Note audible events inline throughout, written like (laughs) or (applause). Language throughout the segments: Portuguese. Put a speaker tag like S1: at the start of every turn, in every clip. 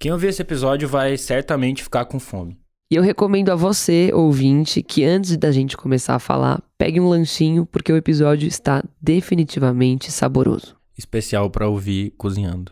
S1: Quem ouvir esse episódio vai certamente ficar com fome.
S2: E eu recomendo a você, ouvinte, que antes da gente começar a falar, pegue um lanchinho, porque o episódio está definitivamente saboroso.
S1: Especial para ouvir cozinhando.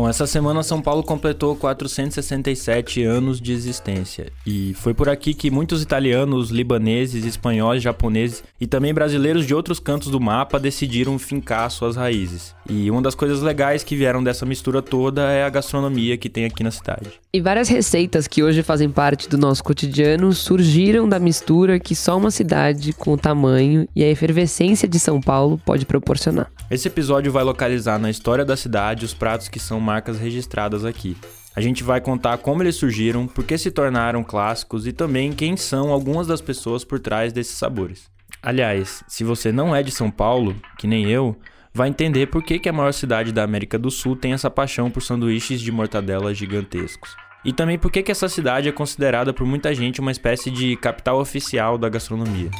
S1: Bom, essa semana São Paulo completou 467 anos de existência e foi por aqui que muitos italianos, libaneses, espanhóis, japoneses e também brasileiros de outros cantos do mapa decidiram fincar suas raízes. E uma das coisas legais que vieram dessa mistura toda é a gastronomia que tem aqui na cidade.
S2: E várias receitas que hoje fazem parte do nosso cotidiano surgiram da mistura que só uma cidade com o tamanho e a efervescência de São Paulo pode proporcionar.
S1: Esse episódio vai localizar na história da cidade os pratos que são marcas registradas aqui. A gente vai contar como eles surgiram, por que se tornaram clássicos e também quem são algumas das pessoas por trás desses sabores. Aliás, se você não é de São Paulo, que nem eu, vai entender por que, que a maior cidade da América do Sul tem essa paixão por sanduíches de mortadela gigantescos. E também por que, que essa cidade é considerada por muita gente uma espécie de capital oficial da gastronomia.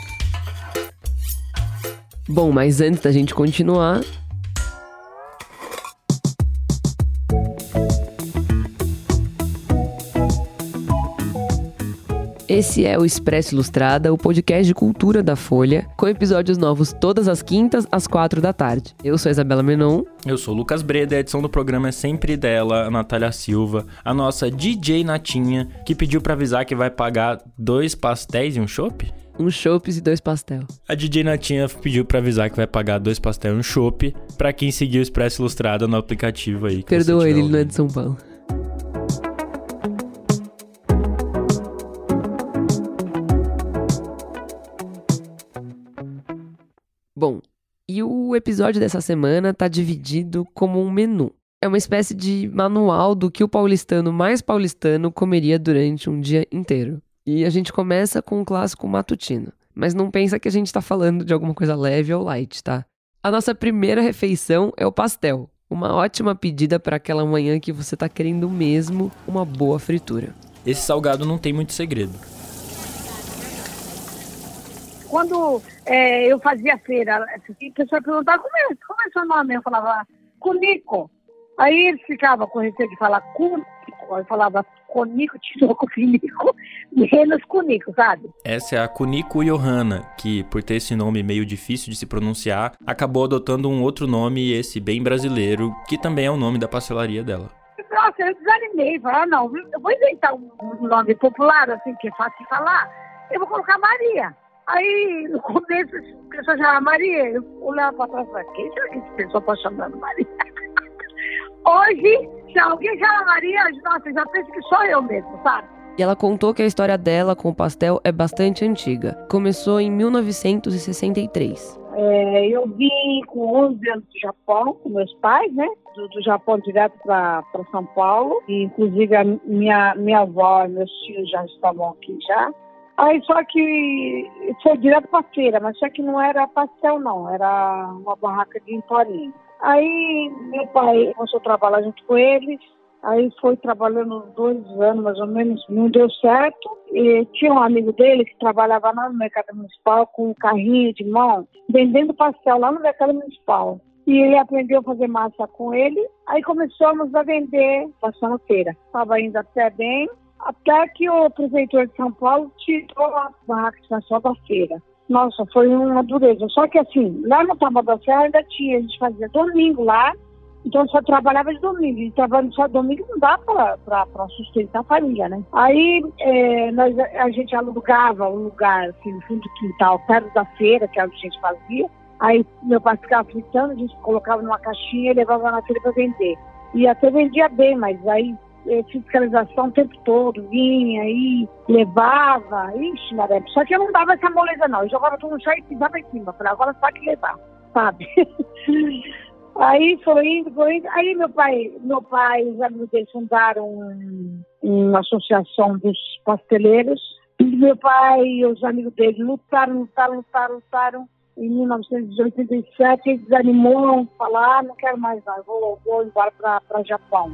S2: Bom, mas antes da gente continuar, Esse é o Expresso Ilustrada, o podcast de cultura da Folha, com episódios novos todas as quintas, às quatro da tarde. Eu sou a Isabela Menon.
S1: Eu sou o Lucas Breda, a edição do programa é sempre dela, a Natália Silva, a nossa DJ Natinha, que pediu para avisar que vai pagar dois pastéis e um chopp?
S2: um chopes e dois pastel.
S1: A DJ Natinha pediu para avisar que vai pagar dois pastel e um chopp para quem seguir o Expresso Ilustrada no aplicativo aí.
S2: Perdoa ele, ele não é de São Paulo. Bom, e o episódio dessa semana tá dividido como um menu. É uma espécie de manual do que o paulistano mais paulistano comeria durante um dia inteiro. E a gente começa com o clássico matutino. Mas não pensa que a gente tá falando de alguma coisa leve ou light, tá? A nossa primeira refeição é o pastel. Uma ótima pedida para aquela manhã que você tá querendo mesmo uma boa fritura.
S1: Esse salgado não tem muito segredo.
S3: Quando é, eu fazia feira, a pessoa perguntava como é, como é seu nome? Eu falava, Cunico. Aí ele ficava com receio de falar Cunico. Eu falava Conico, Tinoco, Finico, menos Cunico, sabe?
S1: Essa é a Cunico Johanna, que, por ter esse nome meio difícil de se pronunciar, acabou adotando um outro nome, esse bem brasileiro, que também é o nome da pastelaria dela.
S3: Nossa, eu desanimei. Falei, ah, não, eu vou inventar um nome popular, assim, que é fácil de falar. Eu vou colocar Maria. Aí, no começo, a pessoa chamava Maria, eu olhava para trás e falava, quem será que essa pessoa está chamando Maria? (laughs) Hoje, se alguém chama Maria, nossa, já penso que sou eu mesmo, sabe?
S2: E ela contou que a história dela com o pastel é bastante antiga. Começou em 1963.
S3: É, eu vim com 11 anos do Japão, com meus pais, né? Do, do Japão direto para São Paulo. E, inclusive, a minha, minha avó e meus tios já estavam aqui já. Aí só que foi direto para feira, mas só que não era pastel não, era uma barraca de emporinho. Aí meu pai começou a trabalhar junto com eles, aí foi trabalhando dois anos mais ou menos, não deu certo. E tinha um amigo dele que trabalhava lá no mercado municipal com um carrinho de mão, vendendo pastel lá no mercado municipal. E ele aprendeu a fazer massa com ele, aí começamos a vender, passando feira. Estava indo até bem, até que o prefeitor de São Paulo tirou a barraca de da feira. Nossa, foi uma dureza. Só que assim, lá no Taboão da Serra ainda tinha, a gente fazia domingo lá, então só trabalhava de domingo. E trabalhando só domingo não dá para sustentar a família, né? Aí é, nós, a gente alugava um lugar assim, no fundo do quintal, perto da feira, que é a gente fazia. Aí meu pai ficava fritando, a gente colocava numa caixinha e levava na feira para vender. E até vendia bem, mas aí fiscalização o tempo todo, vinha aí, levava, ixi, Maré. Só que eu não dava essa moleza, não. Eu jogava tudo no chão e pisava em cima. Falei, agora só que levar, sabe? (laughs) aí foi indo, foi indo. Aí meu pai, meu pai, os amigos dele fundaram um, uma associação dos pasteleiros. E meu pai e os amigos dele lutaram, lutaram, lutaram, lutaram. Em 1987 ele desanimou, falar, ah, não quero mais não, vou, vou embora para Japão.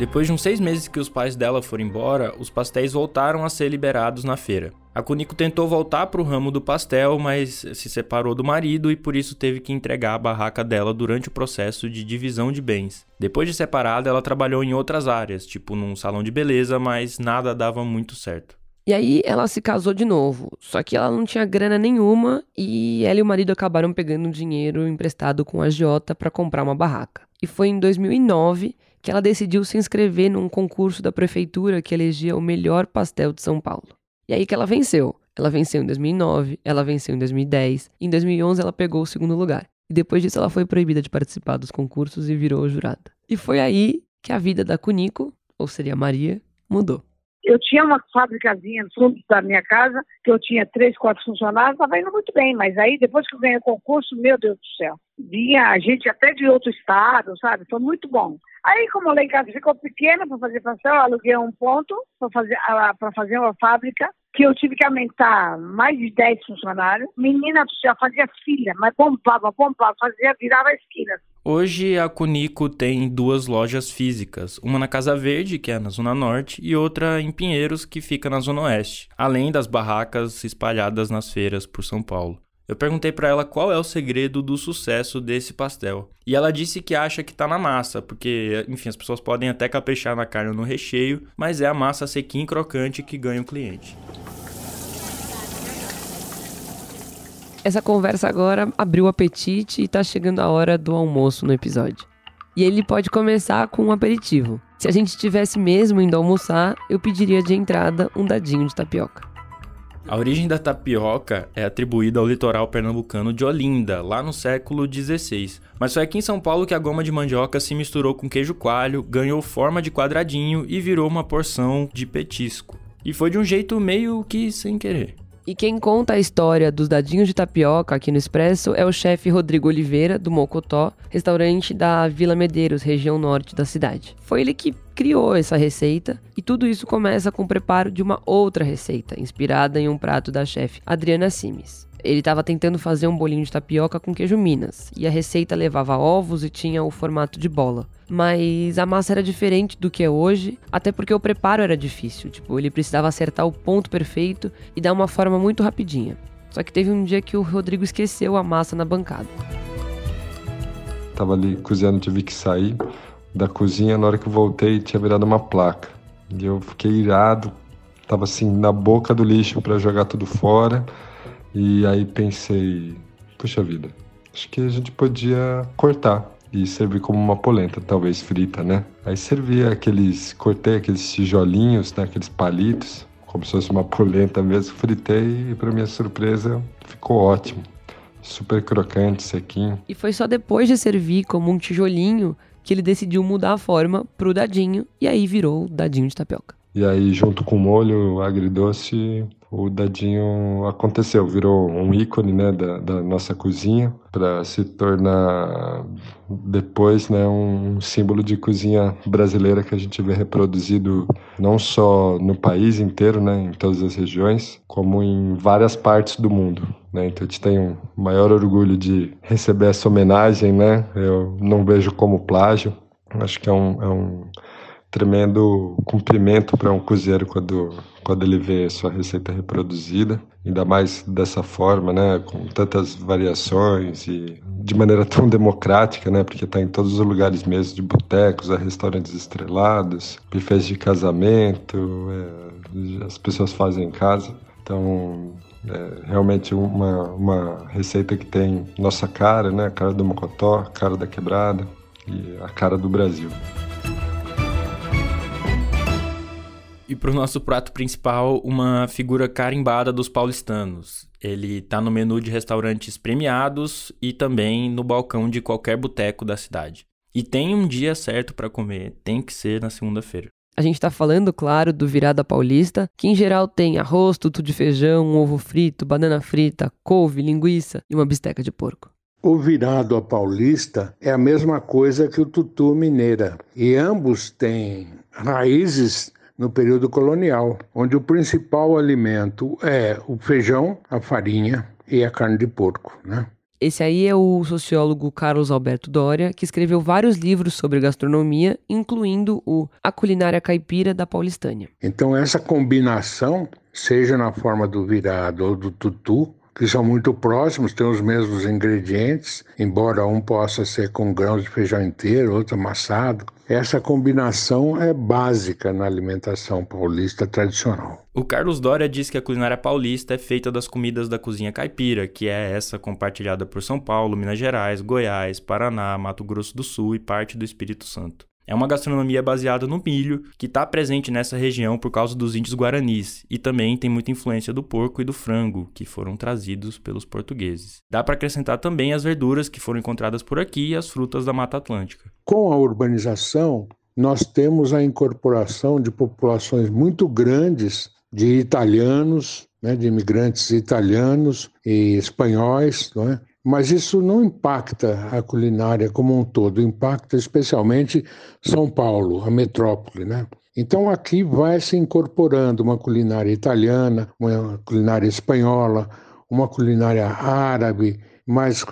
S1: Depois de uns seis meses que os pais dela foram embora, os pastéis voltaram a ser liberados na feira. A Cunico tentou voltar para o ramo do pastel, mas se separou do marido e por isso teve que entregar a barraca dela durante o processo de divisão de bens. Depois de separada, ela trabalhou em outras áreas, tipo num salão de beleza, mas nada dava muito certo.
S2: E aí ela se casou de novo, só que ela não tinha grana nenhuma e ela e o marido acabaram pegando dinheiro emprestado com a agiota para comprar uma barraca. E foi em 2009 que ela decidiu se inscrever num concurso da prefeitura que elegia o melhor pastel de São Paulo. E aí que ela venceu. Ela venceu em 2009, ela venceu em 2010, em 2011 ela pegou o segundo lugar. E depois disso ela foi proibida de participar dos concursos e virou jurada. E foi aí que a vida da Cunico, ou seria Maria, mudou.
S3: Eu tinha uma fábricazinha no fundo da minha casa, que eu tinha três, quatro funcionários, estava indo muito bem, mas aí depois que eu ganhei o concurso, meu Deus do céu, vinha gente até de outro estado, sabe? Foi muito bom. Aí, como lá em casa ficou pequena para fazer pastel, eu aluguei um ponto para fazer, fazer uma fábrica, que eu tive que aumentar mais de 10 funcionários. Menina do céu, fazia filha, mas pompava, pompava, fazia, virava esquinas.
S1: Hoje a Cunico tem duas lojas físicas, uma na Casa Verde, que é na Zona Norte, e outra em Pinheiros, que fica na Zona Oeste, além das barracas espalhadas nas feiras por São Paulo. Eu perguntei para ela qual é o segredo do sucesso desse pastel. E ela disse que acha que tá na massa, porque, enfim, as pessoas podem até caprichar na carne ou no recheio, mas é a massa sequinha e crocante que ganha o cliente.
S2: Essa conversa agora abriu o apetite e tá chegando a hora do almoço no episódio. E ele pode começar com um aperitivo. Se a gente tivesse mesmo indo almoçar, eu pediria de entrada um dadinho de tapioca.
S1: A origem da tapioca é atribuída ao litoral pernambucano de Olinda, lá no século XVI. Mas foi aqui em São Paulo que a goma de mandioca se misturou com queijo coalho, ganhou forma de quadradinho e virou uma porção de petisco. E foi de um jeito meio que sem querer.
S2: E quem conta a história dos dadinhos de tapioca aqui no Expresso é o chefe Rodrigo Oliveira, do Mocotó, restaurante da Vila Medeiros, região norte da cidade. Foi ele que criou essa receita e tudo isso começa com o preparo de uma outra receita, inspirada em um prato da chefe Adriana Simes. Ele estava tentando fazer um bolinho de tapioca com queijo Minas, e a receita levava ovos e tinha o formato de bola. Mas a massa era diferente do que é hoje, até porque o preparo era difícil. Tipo, ele precisava acertar o ponto perfeito e dar uma forma muito rapidinha. Só que teve um dia que o Rodrigo esqueceu a massa na bancada.
S4: Tava ali cozinhando, tive que sair da cozinha. Na hora que eu voltei, tinha virado uma placa. E eu fiquei irado, tava assim na boca do lixo para jogar tudo fora. E aí pensei, puxa vida, acho que a gente podia cortar e servir como uma polenta, talvez frita, né? Aí servia aqueles, cortei aqueles tijolinhos, né, aqueles palitos, como se fosse uma polenta mesmo, fritei e para minha surpresa ficou ótimo. Super crocante, sequinho.
S2: E foi só depois de servir como um tijolinho que ele decidiu mudar a forma pro dadinho e aí virou o dadinho de tapioca.
S4: E aí, junto com o molho agridoce, o dadinho aconteceu, virou um ícone né, da, da nossa cozinha para se tornar depois né, um símbolo de cozinha brasileira que a gente vê reproduzido não só no país inteiro, né, em todas as regiões, como em várias partes do mundo. Né? Então a gente tem um maior orgulho de receber essa homenagem, né? Eu não vejo como plágio, acho que é um, é um tremendo cumprimento para um cozinheiro quando, quando ele vê sua receita reproduzida, ainda mais dessa forma, né, com tantas variações e de maneira tão democrática, né, porque está em todos os lugares mesmo, de botecos a restaurantes estrelados, bufês de casamento, é, as pessoas fazem em casa. Então, é realmente uma, uma receita que tem nossa cara, né, a cara do Mocotó, a cara da quebrada e a cara do Brasil.
S1: E para o nosso prato principal, uma figura carimbada dos paulistanos. Ele está no menu de restaurantes premiados e também no balcão de qualquer boteco da cidade. E tem um dia certo para comer, tem que ser na segunda-feira.
S2: A gente está falando, claro, do virada paulista, que em geral tem arroz, tudo de feijão, um ovo frito, banana frita, couve, linguiça e uma bisteca de porco.
S5: O virado a paulista é a mesma coisa que o tutu mineira, e ambos têm raízes no período colonial, onde o principal alimento é o feijão, a farinha e a carne de porco, né?
S2: Esse aí é o sociólogo Carlos Alberto Doria, que escreveu vários livros sobre gastronomia, incluindo o A Culinária Caipira da Paulistânia.
S5: Então essa combinação seja na forma do virado ou do tutu, que são muito próximos, têm os mesmos ingredientes, embora um possa ser com grãos de feijão inteiro, outro amassado. Essa combinação é básica na alimentação paulista tradicional.
S1: O Carlos Dória diz que a culinária paulista é feita das comidas da cozinha caipira, que é essa compartilhada por São Paulo, Minas Gerais, Goiás, Paraná, Mato Grosso do Sul e parte do Espírito Santo. É uma gastronomia baseada no milho, que está presente nessa região por causa dos índios guaranis, e também tem muita influência do porco e do frango, que foram trazidos pelos portugueses. Dá para acrescentar também as verduras que foram encontradas por aqui e as frutas da Mata Atlântica.
S5: Com a urbanização, nós temos a incorporação de populações muito grandes de italianos, né, de imigrantes italianos e espanhóis, não é? Mas isso não impacta a culinária como um todo, impacta especialmente São Paulo, a metrópole, né? Então aqui vai se incorporando uma culinária italiana, uma culinária espanhola, uma culinária árabe, mais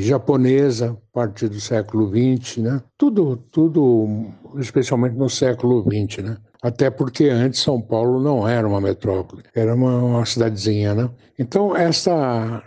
S5: japonesa, a partir do século XX, né? Tudo, tudo, especialmente no século XX, né? Até porque antes São Paulo não era uma metrópole, era uma, uma cidadezinha, né? Então essa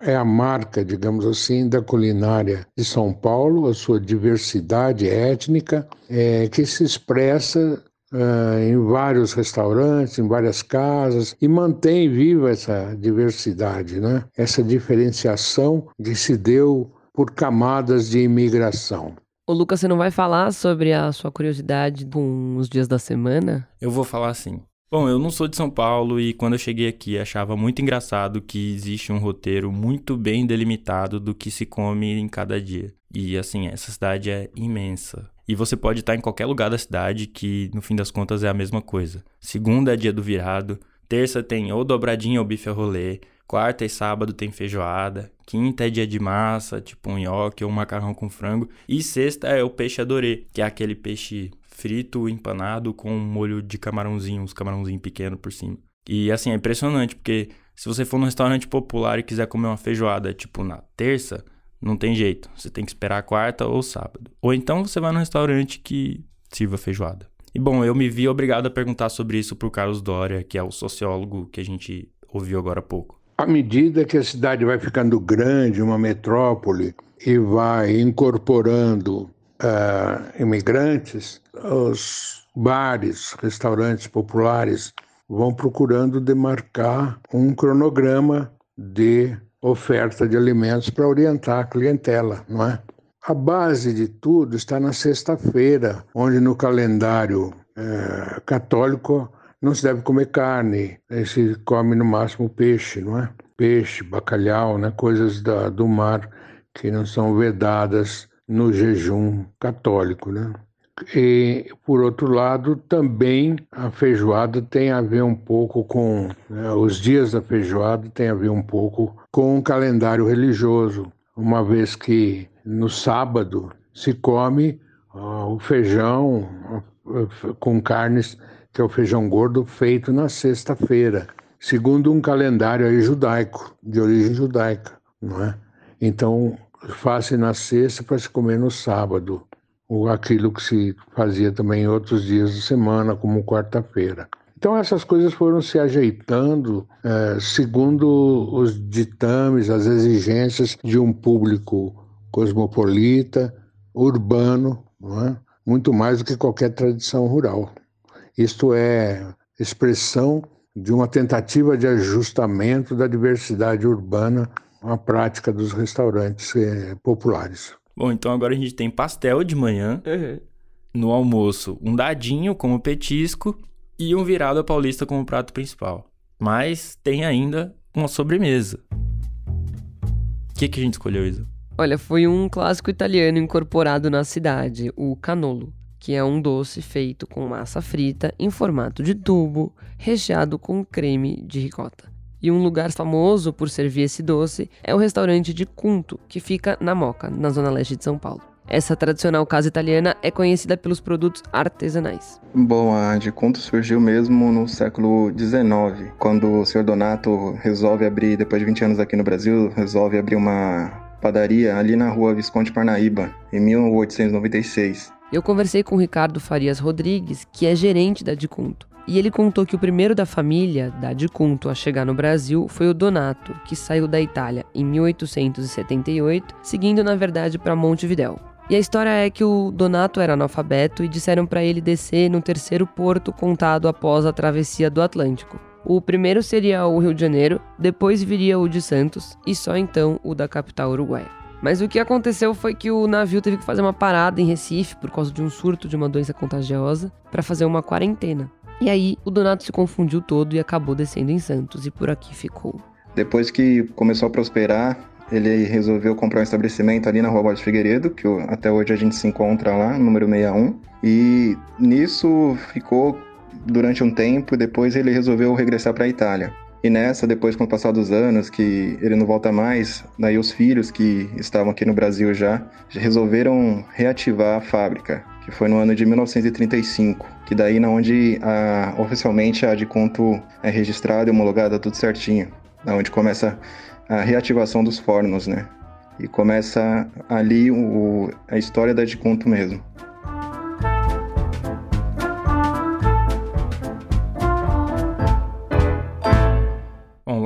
S5: é a marca, digamos assim, da culinária de São Paulo, a sua diversidade étnica, é, que se expressa uh, em vários restaurantes, em várias casas, e mantém viva essa diversidade, né? essa diferenciação que se deu por camadas de imigração.
S2: Ô Lucas, você não vai falar sobre a sua curiosidade com os dias da semana?
S1: Eu vou falar sim. Bom, eu não sou de São Paulo e quando eu cheguei aqui achava muito engraçado que existe um roteiro muito bem delimitado do que se come em cada dia. E assim, essa cidade é imensa. E você pode estar em qualquer lugar da cidade que no fim das contas é a mesma coisa. Segunda é dia do virado, terça tem ou dobradinha ou bife a rolê, quarta e sábado tem feijoada, quinta é dia de massa, tipo um nhoque ou um macarrão com frango, e sexta é o peixe adorê, que é aquele peixe frito, empanado com um molho de camarãozinho, uns camarãozinhos pequenos por cima. E assim, é impressionante, porque se você for num restaurante popular e quiser comer uma feijoada, tipo na terça, não tem jeito. Você tem que esperar a quarta ou sábado. Ou então você vai num restaurante que sirva feijoada. E bom, eu me vi obrigado a perguntar sobre isso pro Carlos Doria, que é o sociólogo que a gente ouviu agora há pouco.
S5: À medida que a cidade vai ficando grande, uma metrópole, e vai incorporando uh, imigrantes, os bares, restaurantes populares vão procurando demarcar um cronograma de oferta de alimentos para orientar a clientela, não é? A base de tudo está na sexta-feira, onde no calendário é, católico não se deve comer carne, se come no máximo peixe, não é? Peixe, bacalhau, né? coisas da, do mar que não são vedadas no jejum católico, né? E, por outro lado, também a feijoada tem a ver um pouco com. Né, os dias da feijoada tem a ver um pouco com o calendário religioso, uma vez que no sábado se come uh, o feijão uh, com carnes, que é o feijão gordo, feito na sexta-feira, segundo um calendário judaico, de origem judaica, não é? Então, faz na sexta para se comer no sábado, ou aquilo que se fazia também em outros dias da semana, como quarta-feira. Então essas coisas foram se ajeitando é, segundo os ditames, as exigências de um público cosmopolita, urbano, é? muito mais do que qualquer tradição rural. Isto é expressão de uma tentativa de ajustamento da diversidade urbana a prática dos restaurantes eh, populares.
S1: Bom, então agora a gente tem pastel de manhã, uhum. no almoço um dadinho como petisco e um virado paulista como prato principal. Mas tem ainda uma sobremesa. O que, que a gente escolheu, Isa?
S2: Olha, foi um clássico italiano incorporado na cidade, o canolo, que é um doce feito com massa frita em formato de tubo, recheado com creme de ricota. E um lugar famoso por servir esse doce é o restaurante de Cunto, que fica na Moca, na zona leste de São Paulo. Essa tradicional casa italiana é conhecida pelos produtos artesanais.
S6: Bom, a de Cunto surgiu mesmo no século XIX, quando o senhor Donato resolve abrir, depois de 20 anos aqui no Brasil, resolve abrir uma padaria ali na rua Visconde Parnaíba, em 1896.
S2: Eu conversei com o Ricardo Farias Rodrigues, que é gerente da Dicunto E ele contou que o primeiro da família, da Adicunto, a chegar no Brasil foi o Donato, que saiu da Itália em 1878, seguindo na verdade para Montevidéu. E a história é que o Donato era analfabeto e disseram para ele descer no terceiro porto contado após a travessia do Atlântico. O primeiro seria o Rio de Janeiro, depois viria o de Santos e só então o da capital uruguaia. Mas o que aconteceu foi que o navio teve que fazer uma parada em Recife por causa de um surto de uma doença contagiosa para fazer uma quarentena. E aí o Donato se confundiu todo e acabou descendo em Santos e por aqui ficou.
S6: Depois que começou a prosperar, ele resolveu comprar um estabelecimento ali na Rua Borges Figueiredo, que até hoje a gente se encontra lá, número 61. E nisso ficou durante um tempo, depois ele resolveu regressar para a Itália. E nessa, depois com o passar dos anos, que ele não volta mais, daí os filhos que estavam aqui no Brasil já, resolveram reativar a fábrica, que foi no ano de 1935, que daí na onde a, oficialmente a de conto é registrada e homologada tudo certinho, da onde começa a reativação dos fornos, né? E começa ali o, a história da de conto mesmo.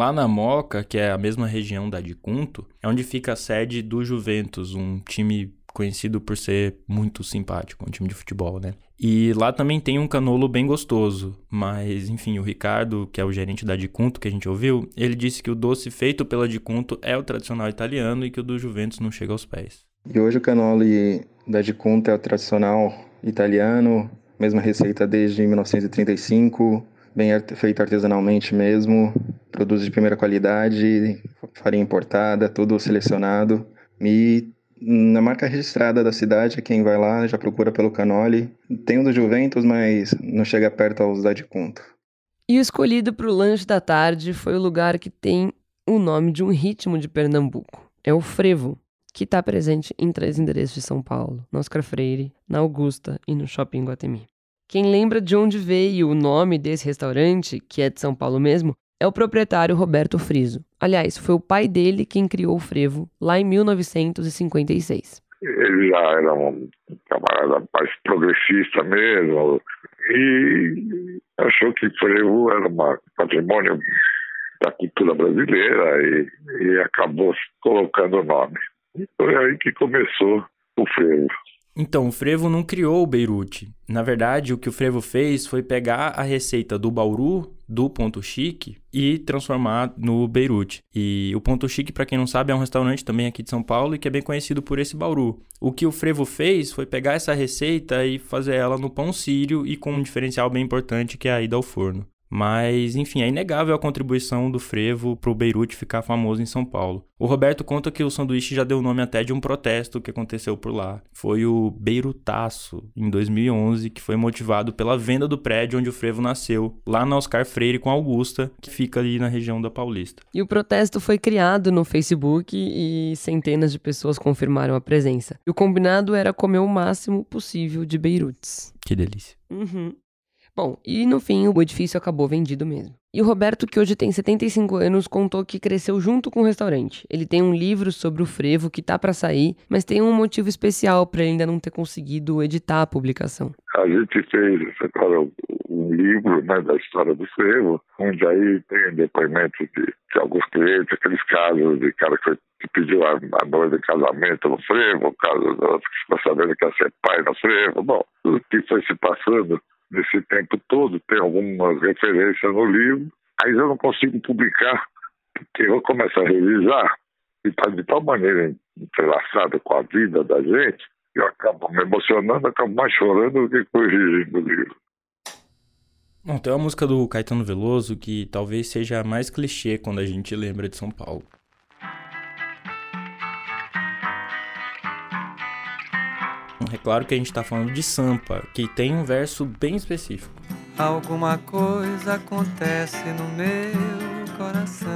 S1: Lá na Moca, que é a mesma região da Adicunto, é onde fica a sede do Juventus, um time conhecido por ser muito simpático, um time de futebol, né? E lá também tem um canolo bem gostoso, mas enfim, o Ricardo, que é o gerente da Dicunto que a gente ouviu, ele disse que o doce feito pela Dicunto é o tradicional italiano e que o do Juventus não chega aos pés.
S6: E hoje o canole da Dicunto é o tradicional italiano, mesma receita desde 1935, bem feito artesanalmente mesmo, produz de primeira qualidade, farinha importada, tudo selecionado. E na marca registrada da cidade, quem vai lá já procura pelo Canoli. Tem um do Juventus, mas não chega perto aos da de conto.
S2: E o escolhido para o lanche da tarde foi o lugar que tem o nome de um ritmo de Pernambuco. É o frevo, que está presente em três endereços de São Paulo, no Oscar Freire, na Augusta e no Shopping Guatemi. Quem lembra de onde veio o nome desse restaurante, que é de São Paulo mesmo, é o proprietário Roberto Friso. Aliás, foi o pai dele quem criou o frevo lá em 1956.
S7: Ele já era um camarada mais progressista mesmo e achou que frevo era um patrimônio da cultura brasileira e, e acabou colocando o nome. Foi aí que começou o frevo.
S1: Então, o Frevo não criou o Beirute. Na verdade, o que o Frevo fez foi pegar a receita do Bauru, do Ponto Chique, e transformar no Beirute. E o Ponto Chique, para quem não sabe, é um restaurante também aqui de São Paulo e que é bem conhecido por esse Bauru. O que o Frevo fez foi pegar essa receita e fazer ela no pão sírio e com um diferencial bem importante que é a ida ao forno. Mas, enfim, é inegável a contribuição do frevo para o Beirute ficar famoso em São Paulo. O Roberto conta que o sanduíche já deu nome até de um protesto que aconteceu por lá. Foi o Beirutaço, em 2011, que foi motivado pela venda do prédio onde o frevo nasceu, lá na Oscar Freire com Augusta, que fica ali na região da Paulista.
S2: E o protesto foi criado no Facebook e centenas de pessoas confirmaram a presença. E o combinado era comer o máximo possível de Beirutes.
S1: Que delícia.
S2: Uhum. Bom, e no fim o edifício acabou vendido mesmo. E o Roberto, que hoje tem 75 anos, contou que cresceu junto com o restaurante. Ele tem um livro sobre o frevo que tá para sair, mas tem um motivo especial para ainda não ter conseguido editar a publicação.
S7: A gente fez agora um livro né, da história do frevo, onde aí tem depoimentos de, de alguns clientes, aqueles casos de cara que, foi, que pediu a, a noiva de casamento no frevo, o caso ficou sabendo que ia ser pai no frevo, bom, tudo que foi se passando nesse tempo todo, tem algumas referências no livro, aí eu não consigo publicar, porque eu começo a revisar e está de tal maneira entrelaçada com a vida da gente, que eu acabo me emocionando, acabo mais chorando do que corrigindo o livro.
S1: Bom, tem uma música do Caetano Veloso que talvez seja mais clichê quando a gente lembra de São Paulo. É claro que a gente está falando de Sampa, que tem um verso bem específico.
S8: Alguma coisa acontece no meu coração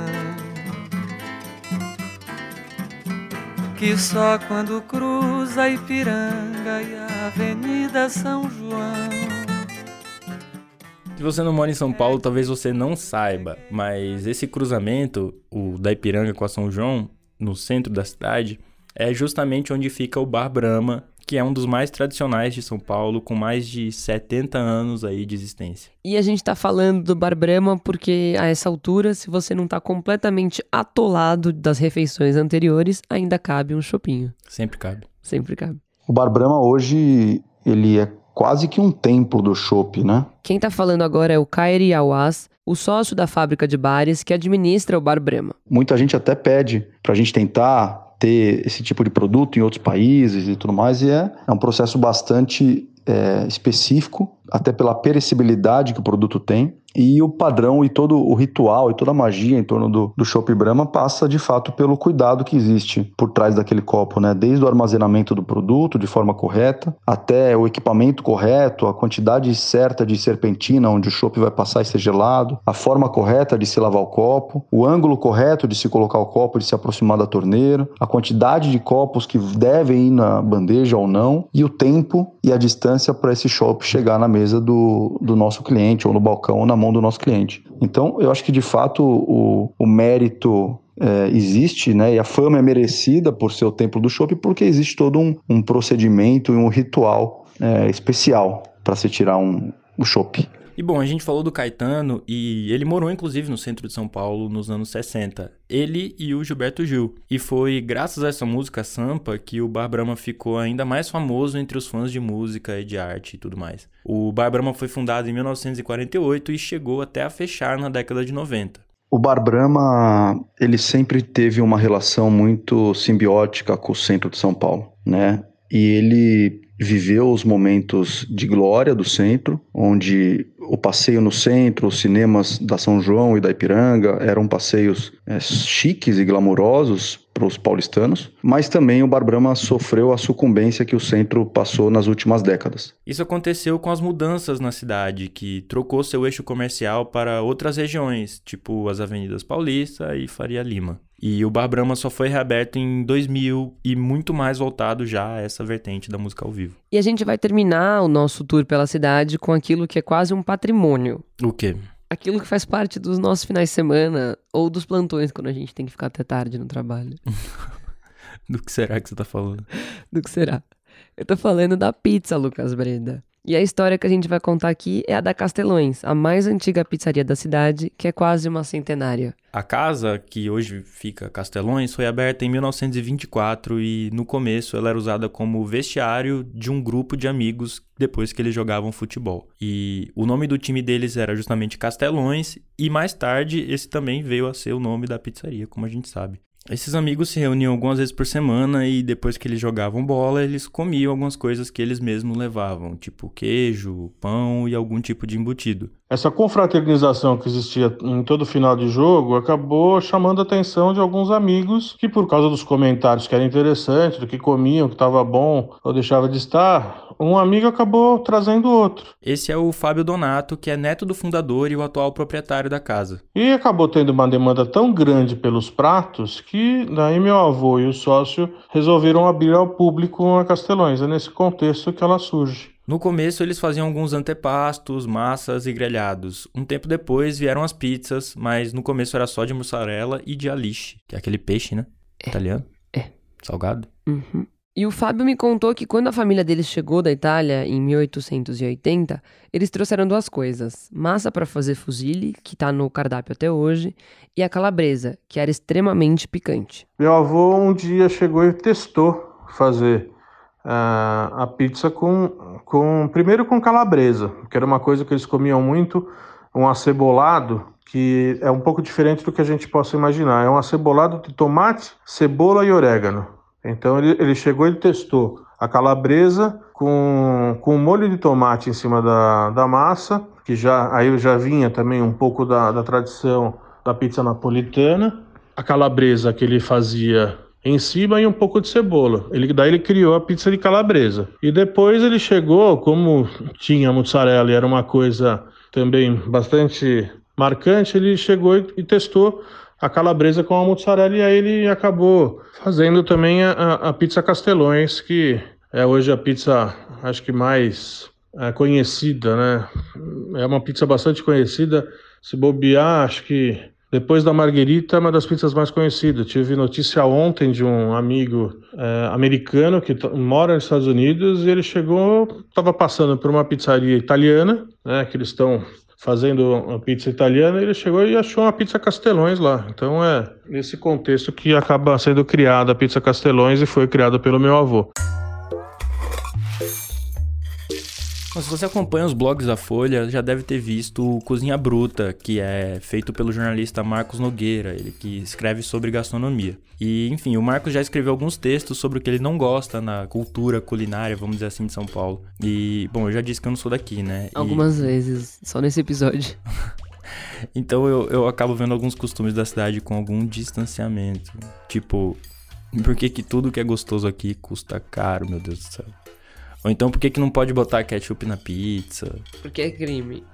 S8: Que só quando cruza a Ipiranga e a Avenida São João
S1: se você não mora em São Paulo, talvez você não saiba, mas esse cruzamento, o da Ipiranga com a São João, no centro da cidade, é justamente onde fica o Bar Brahma, que é um dos mais tradicionais de São Paulo, com mais de 70 anos aí de existência.
S2: E a gente tá falando do Bar Brahma porque a essa altura, se você não tá completamente atolado das refeições anteriores, ainda cabe um chopinho.
S1: Sempre cabe.
S2: Sempre cabe.
S9: O Bar Brahma hoje, ele é quase que um templo do chopp, né?
S2: Quem tá falando agora é o Kairi Awas, o sócio da fábrica de bares que administra o Bar Brahma.
S9: Muita gente até pede pra gente tentar ter esse tipo de produto em outros países e tudo mais, e é, é um processo bastante é, específico, até pela perecibilidade que o produto tem, e o padrão e todo o ritual e toda a magia em torno do, do Chopp Brahma passa de fato pelo cuidado que existe por trás daquele copo, né? Desde o armazenamento do produto de forma correta, até o equipamento correto, a quantidade certa de serpentina onde o chopp vai passar e ser gelado, a forma correta de se lavar o copo, o ângulo correto de se colocar o copo de se aproximar da torneira, a quantidade de copos que devem ir na bandeja ou não, e o tempo e a distância para esse chopp chegar na mesa do, do nosso cliente ou no balcão ou na mão mão do nosso cliente. Então, eu acho que de fato o, o mérito é, existe, né, e a fama é merecida por ser o templo do chopp, porque existe todo um, um procedimento e um ritual é, especial para se tirar um, o chopp.
S1: E bom, a gente falou do Caetano e ele morou inclusive no centro de São Paulo nos anos 60. Ele e o Gilberto Gil. E foi graças a essa música Sampa que o Bar Brahma ficou ainda mais famoso entre os fãs de música e de arte e tudo mais. O Bar Brahma foi fundado em 1948 e chegou até a fechar na década de 90.
S9: O Bar Brahma, ele sempre teve uma relação muito simbiótica com o centro de São Paulo, né? E ele viveu os momentos de glória do centro, onde o passeio no centro, os cinemas da São João e da Ipiranga eram passeios é, chiques e glamurosos para os paulistanos, mas também o Bar Brahma sofreu a sucumbência que o centro passou nas últimas décadas.
S1: Isso aconteceu com as mudanças na cidade, que trocou seu eixo comercial para outras regiões, tipo as Avenidas Paulista e Faria Lima. E o Bar Brahma só foi reaberto em 2000 e muito mais voltado já a essa vertente da música ao vivo.
S2: E a gente vai terminar o nosso tour pela cidade com aquilo que é quase um patrimônio.
S1: O quê?
S2: Aquilo que faz parte dos nossos finais de semana ou dos plantões quando a gente tem que ficar até tarde no trabalho. (laughs)
S1: Do que será que você tá falando?
S2: Do que será? Eu tô falando da pizza, Lucas Breda. E a história que a gente vai contar aqui é a da Castelões, a mais antiga pizzaria da cidade, que é quase uma centenária.
S1: A casa, que hoje fica Castelões, foi aberta em 1924 e no começo ela era usada como vestiário de um grupo de amigos depois que eles jogavam futebol. E o nome do time deles era justamente Castelões e mais tarde esse também veio a ser o nome da pizzaria, como a gente sabe. Esses amigos se reuniam algumas vezes por semana e depois que eles jogavam bola, eles comiam algumas coisas que eles mesmos levavam, tipo queijo, pão e algum tipo de embutido.
S10: Essa confraternização que existia em todo final de jogo acabou chamando a atenção de alguns amigos que, por causa dos comentários que era interessante, do que comiam, que estava bom ou deixava de estar, um amigo acabou trazendo outro.
S1: Esse é o Fábio Donato, que é neto do fundador e o atual proprietário da casa.
S10: E acabou tendo uma demanda tão grande pelos pratos que daí meu avô e o sócio resolveram abrir ao público a Castelões. É nesse contexto que ela surge.
S1: No começo eles faziam alguns antepastos, massas e grelhados. Um tempo depois vieram as pizzas, mas no começo era só de mussarela e de alice, que é aquele peixe, né?
S2: É.
S1: Italiano.
S2: É.
S1: Salgado.
S2: Uhum. E o Fábio me contou que quando a família deles chegou da Itália, em 1880, eles trouxeram duas coisas: massa para fazer fusilli, que tá no cardápio até hoje, e a calabresa, que era extremamente picante.
S10: Meu avô um dia chegou e testou fazer uh, a pizza com, com primeiro com calabresa, que era uma coisa que eles comiam muito, um acebolado que é um pouco diferente do que a gente possa imaginar. É um acebolado de tomate, cebola e orégano. Então ele, ele chegou e testou a calabresa com, com molho de tomate em cima da, da massa, que já aí já vinha também um pouco da, da tradição da pizza napolitana. A calabresa que ele fazia em cima e um pouco de cebola. Ele, daí ele criou a pizza de calabresa. E depois ele chegou, como tinha mussarela e era uma coisa também bastante marcante, ele chegou e, testou a calabresa com a mussarela e aí ele acabou fazendo também a, a pizza Castelões, que é hoje a pizza, acho que mais é, conhecida, né? É uma pizza bastante conhecida. Se bobear, acho que Depois da Marguerita, é uma das pizzas mais conhecidas. Tive notícia ontem de um amigo é, americano que mora nos Estados Unidos e ele chegou, estava passando por uma pizzaria italiana, né, que eles estão fazendo uma pizza italiana, ele chegou e achou uma pizza Castelões lá. Então é nesse contexto que acaba sendo criada a pizza Castelões e foi criada pelo meu avô.
S1: Se você acompanha os blogs da Folha, já deve ter visto o Cozinha Bruta, que é feito pelo jornalista Marcos Nogueira, ele que escreve sobre gastronomia. E, enfim, o Marcos já escreveu alguns textos sobre o que ele não gosta na cultura culinária, vamos dizer assim, de São Paulo. E, bom, eu já disse que eu não sou daqui, né?
S2: Algumas e... vezes, só nesse episódio. (laughs)
S1: então eu, eu acabo vendo alguns costumes da cidade com algum distanciamento. Tipo, por que, que tudo que é gostoso aqui custa caro, meu Deus do céu? Ou então por que, que não pode botar ketchup na pizza?
S2: Porque é crime. (laughs)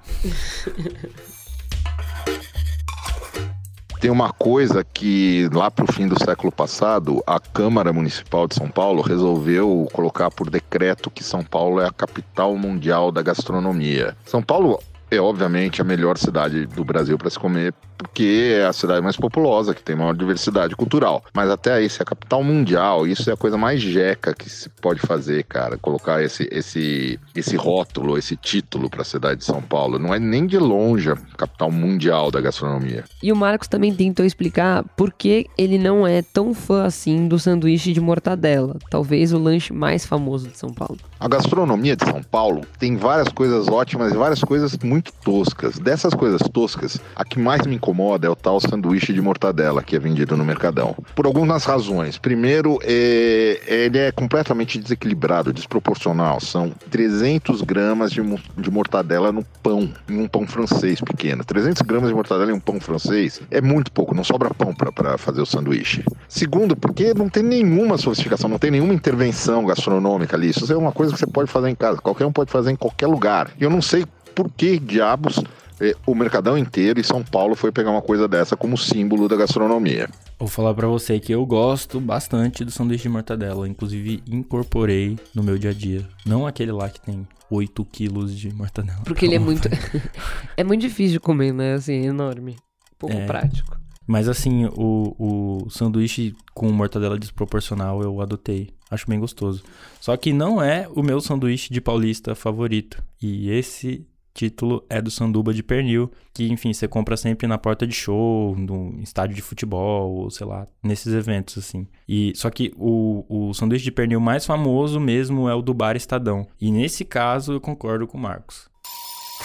S11: Tem uma coisa que lá para o fim do século passado, a Câmara Municipal de São Paulo resolveu colocar por decreto que São Paulo é a capital mundial da gastronomia. São Paulo é obviamente a melhor cidade do Brasil para se comer, porque é a cidade mais populosa, que tem maior diversidade cultural. Mas até aí, se é a capital mundial, isso é a coisa mais jeca que se pode fazer, cara. Colocar esse, esse, esse rótulo, esse título para a cidade de São Paulo. Não é nem de longe a capital mundial da gastronomia.
S2: E o Marcos também tentou explicar por que ele não é tão fã assim do sanduíche de mortadela, talvez o lanche mais famoso de São Paulo.
S11: A gastronomia de São Paulo tem várias coisas ótimas e várias coisas muito toscas. Dessas coisas toscas, a que mais me incomoda é o tal sanduíche de mortadela que é vendido no Mercadão. Por algumas razões. Primeiro, é, ele é completamente desequilibrado, desproporcional. São 300 gramas de, de mortadela no pão, em um pão francês pequeno. 300 gramas de mortadela em um pão francês é muito pouco, não sobra pão para fazer o sanduíche. Segundo, porque não tem nenhuma sofisticação, não tem nenhuma intervenção gastronômica ali. Isso é uma coisa que você pode fazer em casa, qualquer um pode fazer em qualquer lugar. Eu não sei por que diabos é, o Mercadão inteiro e São Paulo foi pegar uma coisa dessa como símbolo da gastronomia.
S1: Vou falar para você que eu gosto bastante do sanduíche de mortadela, inclusive incorporei no meu dia a dia. Não aquele lá que tem 8 quilos de mortadela.
S2: Porque ele é muito. (laughs) é muito difícil de comer, né? Assim, é enorme. Pouco é... prático.
S1: Mas assim, o, o sanduíche com mortadela desproporcional eu adotei. Acho bem gostoso. Só que não é o meu sanduíche de paulista favorito. E esse título é do Sanduba de Pernil, que, enfim, você compra sempre na porta de show, no estádio de futebol, ou sei lá, nesses eventos, assim. E Só que o, o sanduíche de pernil mais famoso mesmo é o do Bar Estadão. E nesse caso eu concordo com o Marcos.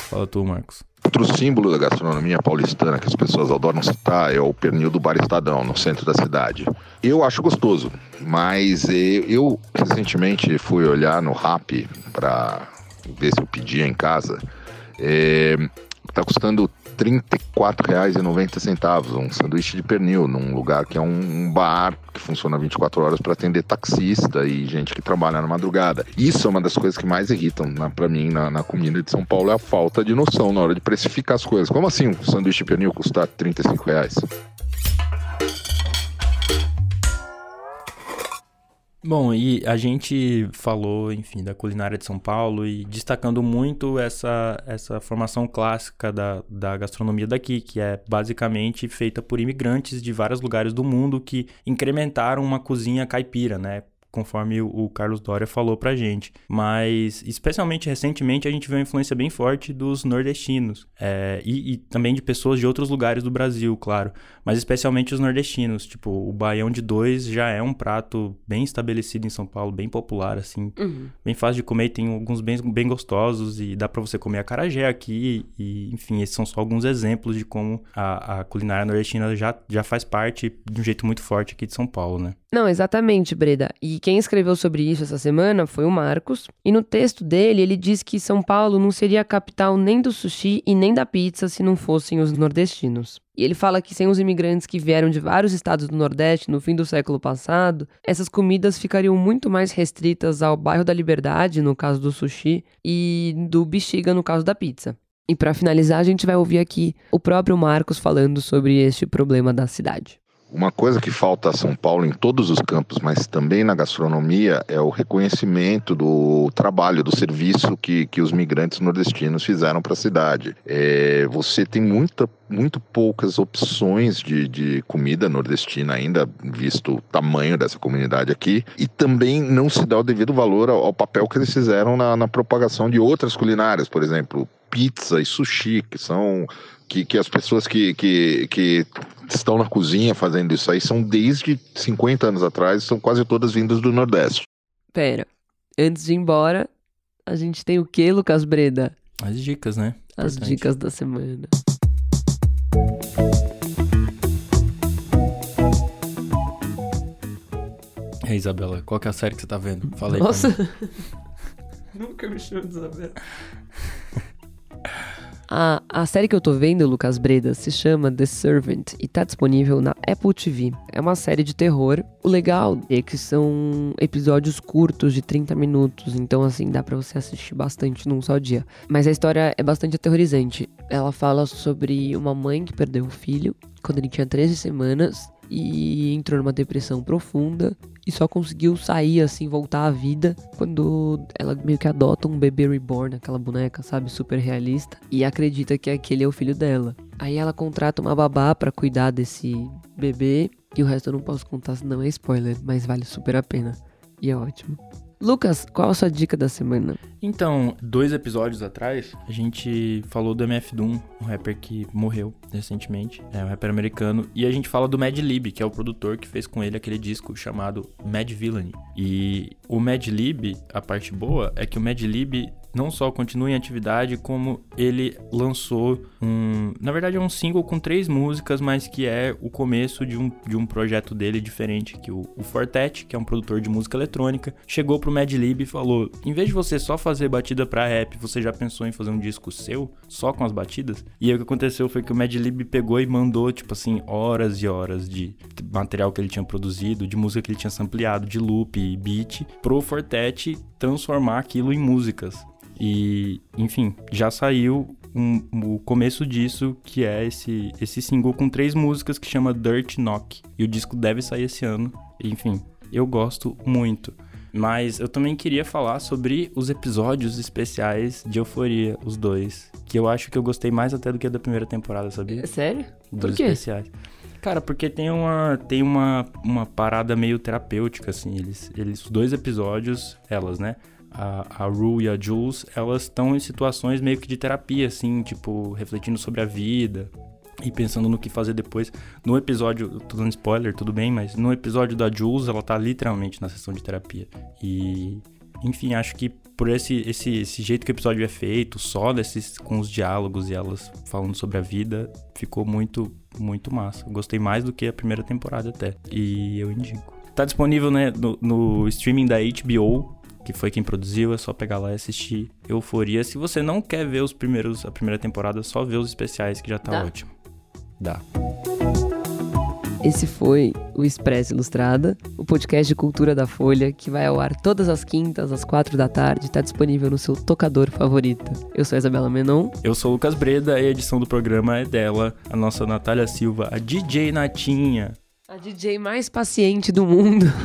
S1: Fala tu, Marcos.
S11: Outro símbolo da gastronomia paulistana que as pessoas adoram citar é o pernil do Bar Estadão, no centro da cidade. Eu acho gostoso, mas eu recentemente fui olhar no Rap para ver se eu pedia em casa é, tá custando R$ 34,90 um sanduíche de pernil num lugar que é um bar que funciona 24 horas para atender taxista e gente que trabalha na madrugada. Isso é uma das coisas que mais irritam para mim na, na, comida de São Paulo é a falta de noção na hora de precificar as coisas. Como assim um sanduíche de pernil custar 35 reais?
S1: Bom, e a gente falou, enfim, da culinária de São Paulo e destacando muito essa, essa formação clássica da, da gastronomia daqui, que é basicamente feita por imigrantes de vários lugares do mundo que incrementaram uma cozinha caipira, né? Conforme o Carlos Doria falou pra gente. Mas, especialmente recentemente, a gente viu uma influência bem forte dos nordestinos é, e, e, também de pessoas de outros lugares do Brasil, claro. Mas especialmente os nordestinos. Tipo, o baião de dois já é um prato bem estabelecido em São Paulo, bem popular, assim. Uhum. Bem fácil de comer, tem alguns bem, bem gostosos e dá para você comer a carajé aqui. E, enfim, esses são só alguns exemplos de como a, a culinária nordestina já, já faz parte de um jeito muito forte aqui de São Paulo, né?
S2: Não, exatamente, Breda. E quem escreveu sobre isso essa semana foi o Marcos. E no texto dele, ele diz que São Paulo não seria a capital nem do sushi e nem da pizza se não fossem os nordestinos. E ele fala que sem os imigrantes que vieram de vários estados do Nordeste no fim do século passado, essas comidas ficariam muito mais restritas ao bairro da Liberdade, no caso do sushi, e do Bexiga, no caso da pizza. E para finalizar, a gente vai ouvir aqui o próprio Marcos falando sobre este problema da cidade.
S11: Uma coisa que falta a São Paulo em todos os campos, mas também na gastronomia, é o reconhecimento do trabalho, do serviço que, que os migrantes nordestinos fizeram para a cidade. É, você tem muita, muito poucas opções de, de comida nordestina ainda, visto o tamanho dessa comunidade aqui, e também não se dá o devido valor ao, ao papel que eles fizeram na, na propagação de outras culinárias, por exemplo, pizza e sushi, que são que, que as pessoas que, que, que estão na cozinha fazendo isso aí são desde 50 anos atrás, são quase todas vindas do Nordeste.
S2: Pera, antes de ir embora, a gente tem o que, Lucas Breda?
S1: As dicas, né?
S2: As
S1: Importante.
S2: dicas da semana.
S1: É, Isabela, qual que é a série que você tá vendo? Aí. pra
S2: Nossa! (laughs) Nunca me chama de Isabela. A, a série que eu tô vendo, Lucas Breda, se chama The Servant e tá disponível na Apple TV. É uma série de terror. O legal é que são episódios curtos de 30 minutos, então assim, dá pra você assistir bastante num só dia. Mas a história é bastante aterrorizante. Ela fala sobre uma mãe que perdeu o filho quando ele tinha 13 semanas e entrou numa depressão profunda e só conseguiu sair assim, voltar à vida quando ela meio que adota um bebê reborn, aquela boneca, sabe, super realista, e acredita que aquele é o filho dela. Aí ela contrata uma babá pra cuidar desse bebê, e o resto eu não posso contar, senão é spoiler, mas vale super a pena. E é ótimo. Lucas, qual a sua dica da semana?
S1: Então, dois episódios atrás, a gente falou do MF Doom, um rapper que morreu recentemente, é um rapper americano, e a gente fala do Mad Lib, que é o produtor que fez com ele aquele disco chamado Mad Villainy. E o Mad Lib, a parte boa é que o Mad Lib não só continua em atividade, como ele lançou um. Na verdade, é um single com três músicas, mas que é o começo de um, de um projeto dele diferente. Que o, o Fortet, que é um produtor de música eletrônica, chegou pro Mad Lib e falou: em vez de você só fazer batida pra rap, você já pensou em fazer um disco seu, só com as batidas? E aí o que aconteceu foi que o Mad Lib pegou e mandou, tipo assim, horas e horas de material que ele tinha produzido, de música que ele tinha sampleado, de loop e beat, pro Fortet transformar aquilo em músicas. E, enfim, já saiu um- o começo disso, que é esse, esse single com três músicas que chama Dirt Knock. E o disco deve sair esse ano. Enfim, eu gosto muito. Mas eu também queria falar sobre os episódios especiais de Euforia, os dois. Que eu acho que eu gostei mais até do que a da primeira temporada, sabia?
S2: É sério?
S1: Dos
S2: Por quê?
S1: especiais. Cara, porque tem uma tem uma, uma parada meio terapêutica, assim. Eles, eles, dois episódios, elas, né? A, a Rue e a Jules, elas estão em situações meio que de terapia, assim, tipo, refletindo sobre a vida e pensando no que fazer depois. No episódio, tô dando spoiler, tudo bem, mas no episódio da Jules, ela tá literalmente na sessão de terapia. E, enfim, acho que por esse, esse, esse jeito que o episódio é feito, só desses, com os diálogos e elas falando sobre a vida, ficou muito, muito massa. Eu Gostei mais do que a primeira temporada até. E eu indico. Tá disponível né, no, no streaming da HBO, que foi quem produziu, é só pegar lá e assistir Euforia. Se você não quer ver os primeiros, a primeira temporada, só ver os especiais que já tá
S2: Dá.
S1: ótimo. Dá.
S2: Esse foi o Expresso Ilustrada, o podcast de cultura da Folha, que vai ao ar todas as quintas, às quatro da tarde, está disponível no seu tocador favorito. Eu sou a Isabela Menon.
S1: Eu sou o Lucas Breda e a edição do programa é dela, a nossa Natália Silva, a DJ Natinha.
S2: A DJ mais paciente do mundo. (laughs)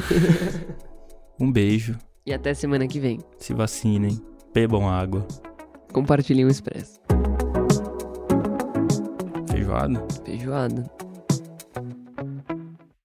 S1: Um beijo,
S2: E até semana que vem.
S1: se vacinem, bebam água.
S2: Compartilhem o Expresso.
S1: Feijoada?
S2: Feijoada.